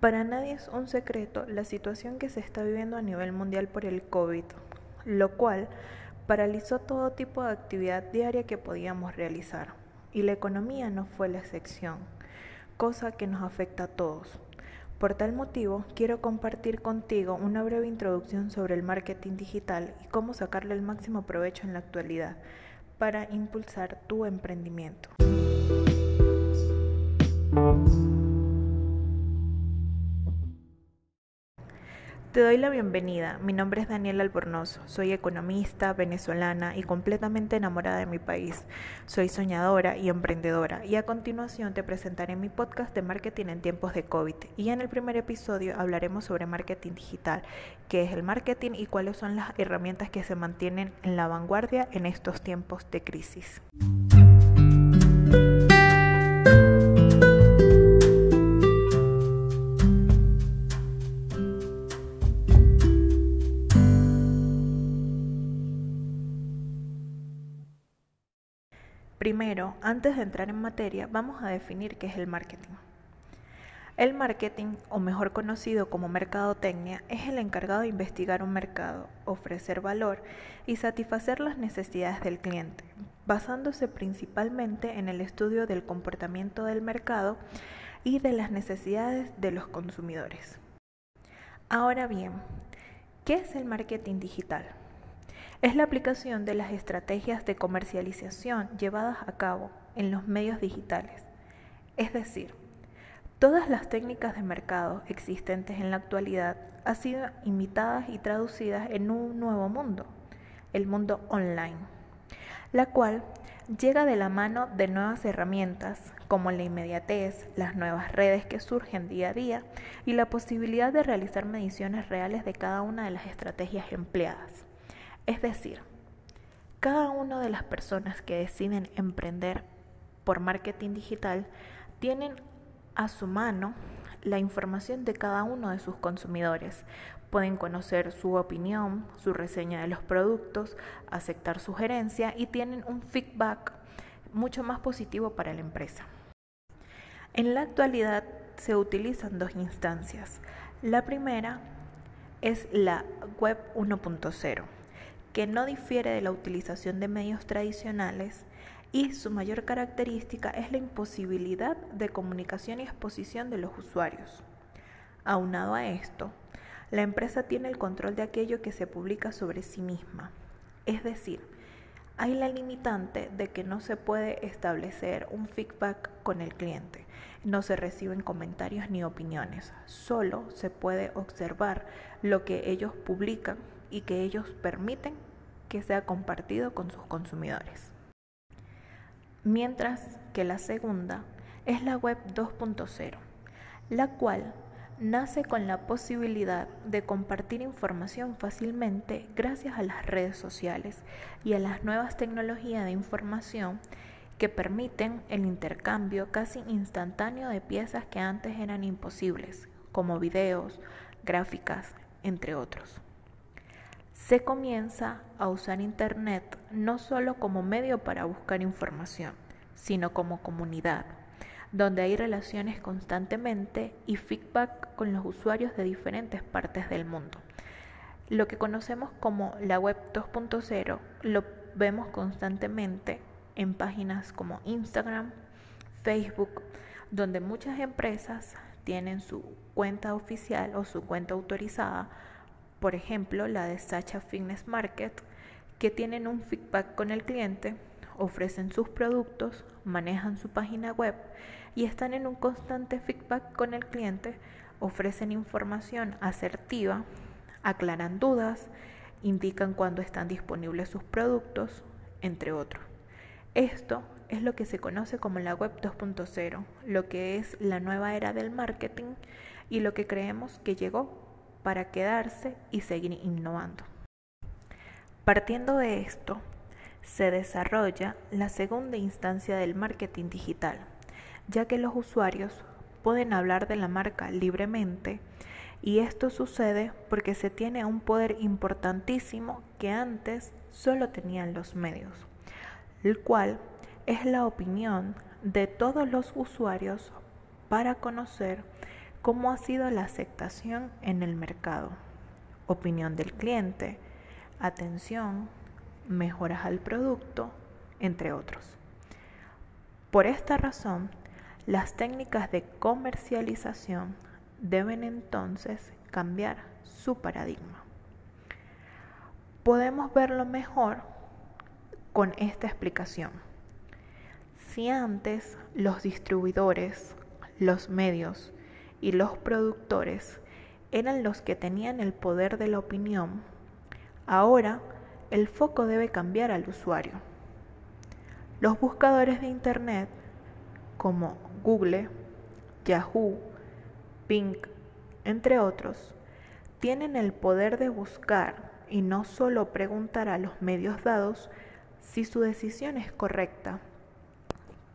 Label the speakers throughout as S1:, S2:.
S1: Para nadie es un secreto la situación que se está viviendo a nivel mundial por el COVID, lo cual paralizó todo tipo de actividad diaria que podíamos realizar, y la economía no fue la excepción, cosa que nos afecta a todos. Por tal motivo, quiero compartir contigo una breve introducción sobre el marketing digital y cómo sacarle el máximo provecho en la actualidad para impulsar tu emprendimiento. Te doy la bienvenida. Mi nombre es Daniela Albornoz. Soy economista, venezolana y completamente enamorada de mi país. Soy soñadora y emprendedora. Y a continuación te presentaré mi podcast de marketing en tiempos de COVID. Y en el primer episodio hablaremos sobre marketing digital, qué es el marketing y cuáles son las herramientas que se mantienen en la vanguardia en estos tiempos de crisis. Antes de entrar en materia, vamos a definir qué es el marketing. El marketing, o mejor conocido como mercadotecnia, es el encargado de investigar un mercado, ofrecer valor y satisfacer las necesidades del cliente, basándose principalmente en el estudio del comportamiento del mercado y de las necesidades de los consumidores. Ahora bien, ¿qué es el marketing digital? es la aplicación de las estrategias de comercialización llevadas a cabo en los medios digitales. Es decir, todas las técnicas de mercado existentes en la actualidad han sido imitadas y traducidas en un nuevo mundo, el mundo online, la cual llega de la mano de nuevas herramientas como la inmediatez, las nuevas redes que surgen día a día y la posibilidad de realizar mediciones reales de cada una de las estrategias empleadas. Es decir, cada una de las personas que deciden emprender por marketing digital tienen a su mano la información de cada uno de sus consumidores. Pueden conocer su opinión, su reseña de los productos, aceptar sugerencia y tienen un feedback mucho más positivo para la empresa. En la actualidad se utilizan dos instancias. La primera es la web 1.0 que no difiere de la utilización de medios tradicionales y su mayor característica es la imposibilidad de comunicación y exposición de los usuarios. Aunado a esto, la empresa tiene el control de aquello que se publica sobre sí misma. Es decir, hay la limitante de que no se puede establecer un feedback con el cliente. No se reciben comentarios ni opiniones. Solo se puede observar lo que ellos publican y que ellos permiten que sea compartido con sus consumidores. Mientras que la segunda es la web 2.0, la cual nace con la posibilidad de compartir información fácilmente gracias a las redes sociales y a las nuevas tecnologías de información que permiten el intercambio casi instantáneo de piezas que antes eran imposibles, como videos, gráficas, entre otros se comienza a usar Internet no solo como medio para buscar información, sino como comunidad, donde hay relaciones constantemente y feedback con los usuarios de diferentes partes del mundo. Lo que conocemos como la web 2.0 lo vemos constantemente en páginas como Instagram, Facebook, donde muchas empresas tienen su cuenta oficial o su cuenta autorizada por ejemplo la de Sacha Fitness Market, que tienen un feedback con el cliente, ofrecen sus productos, manejan su página web y están en un constante feedback con el cliente, ofrecen información asertiva, aclaran dudas, indican cuándo están disponibles sus productos, entre otros. Esto es lo que se conoce como la web 2.0, lo que es la nueva era del marketing y lo que creemos que llegó para quedarse y seguir innovando. Partiendo de esto, se desarrolla la segunda instancia del marketing digital, ya que los usuarios pueden hablar de la marca libremente y esto sucede porque se tiene un poder importantísimo que antes solo tenían los medios, el cual es la opinión de todos los usuarios para conocer cómo ha sido la aceptación en el mercado, opinión del cliente, atención, mejoras al producto, entre otros. Por esta razón, las técnicas de comercialización deben entonces cambiar su paradigma. Podemos verlo mejor con esta explicación. Si antes los distribuidores, los medios y los productores eran los que tenían el poder de la opinión, ahora el foco debe cambiar al usuario. Los buscadores de Internet como Google, Yahoo, Bing, entre otros, tienen el poder de buscar y no solo preguntar a los medios dados si su decisión es correcta,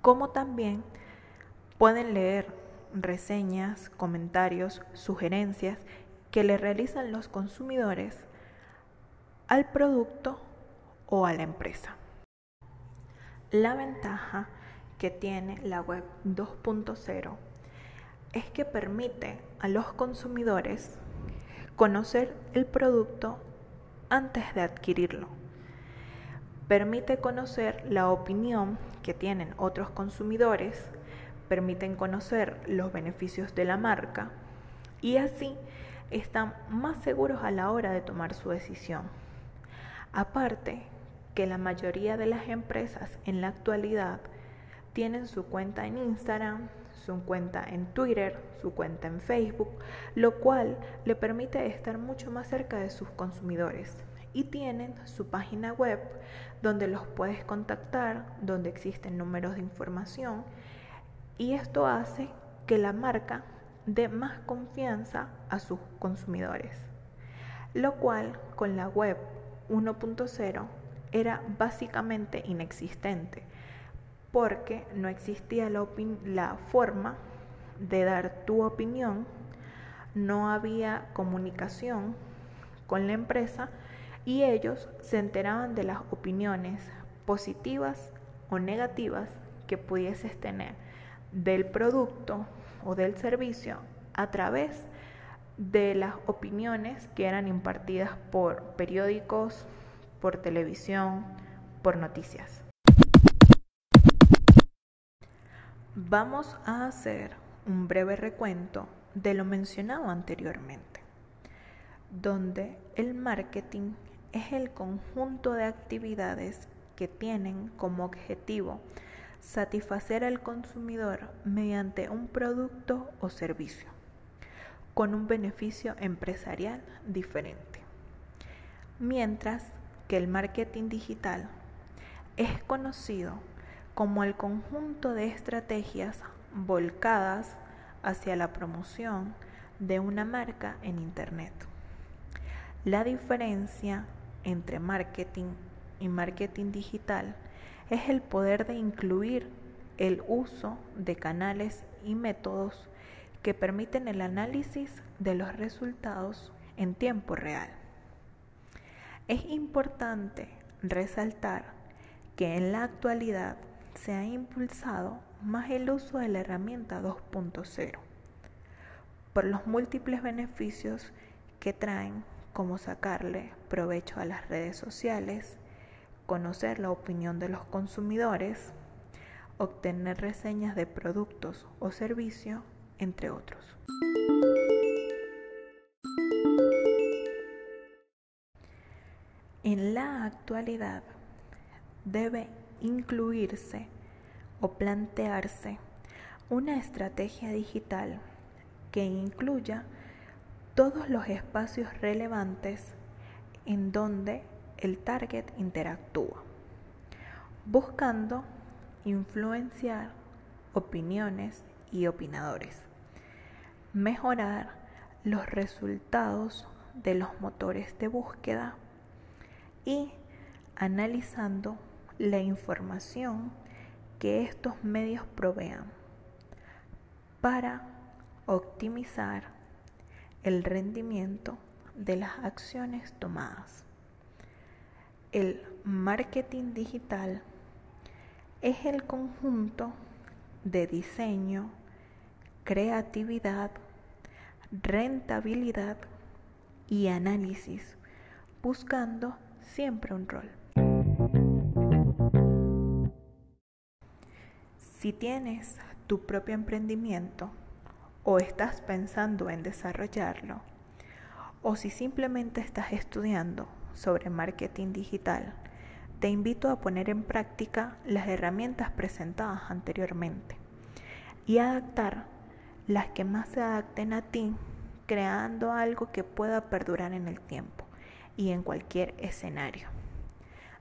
S1: como también pueden leer reseñas, comentarios, sugerencias que le realizan los consumidores al producto o a la empresa. La ventaja que tiene la web 2.0 es que permite a los consumidores conocer el producto antes de adquirirlo. Permite conocer la opinión que tienen otros consumidores, permiten conocer los beneficios de la marca y así están más seguros a la hora de tomar su decisión. Aparte que la mayoría de las empresas en la actualidad tienen su cuenta en Instagram, su cuenta en Twitter, su cuenta en Facebook, lo cual le permite estar mucho más cerca de sus consumidores. Y tienen su página web donde los puedes contactar, donde existen números de información. Y esto hace que la marca dé más confianza a sus consumidores. Lo cual con la web 1.0 era básicamente inexistente porque no existía la, la forma de dar tu opinión, no había comunicación con la empresa y ellos se enteraban de las opiniones positivas o negativas que pudieses tener del producto o del servicio a través de las opiniones que eran impartidas por periódicos, por televisión, por noticias. Vamos a hacer un breve recuento de lo mencionado anteriormente, donde el marketing es el conjunto de actividades que tienen como objetivo satisfacer al consumidor mediante un producto o servicio, con un beneficio empresarial diferente. Mientras que el marketing digital es conocido como el conjunto de estrategias volcadas hacia la promoción de una marca en Internet. La diferencia entre marketing y marketing digital es el poder de incluir el uso de canales y métodos que permiten el análisis de los resultados en tiempo real. Es importante resaltar que en la actualidad se ha impulsado más el uso de la herramienta 2.0 por los múltiples beneficios que traen como sacarle provecho a las redes sociales, conocer la opinión de los consumidores, obtener reseñas de productos o servicios, entre otros. En la actualidad debe incluirse o plantearse una estrategia digital que incluya todos los espacios relevantes en donde el target interactúa, buscando influenciar opiniones y opinadores, mejorar los resultados de los motores de búsqueda y analizando la información que estos medios provean para optimizar el rendimiento de las acciones tomadas. El marketing digital es el conjunto de diseño, creatividad rentabilidad y análisis, buscando siempre un rol. Si tienes tu propio emprendimiento o estás pensando en desarrollarlo, o si simplemente estás estudiando sobre marketing digital, te invito a poner en práctica las herramientas presentadas anteriormente y adaptar las que más se adapten a ti, creando algo que pueda perdurar en el tiempo y en cualquier escenario,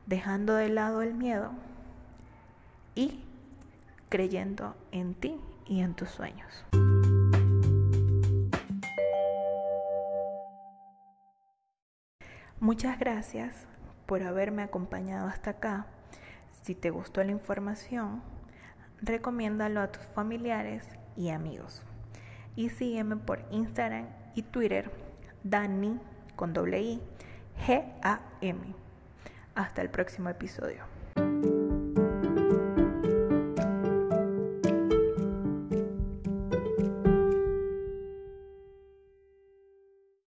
S1: dejando de lado el miedo y creyendo en ti y en tus sueños. Muchas gracias por haberme acompañado hasta acá. Si te gustó la información, recomiéndalo a tus familiares y amigos. Y sígueme por Instagram y Twitter, Dani con doble I, G-A-M. Hasta el próximo episodio.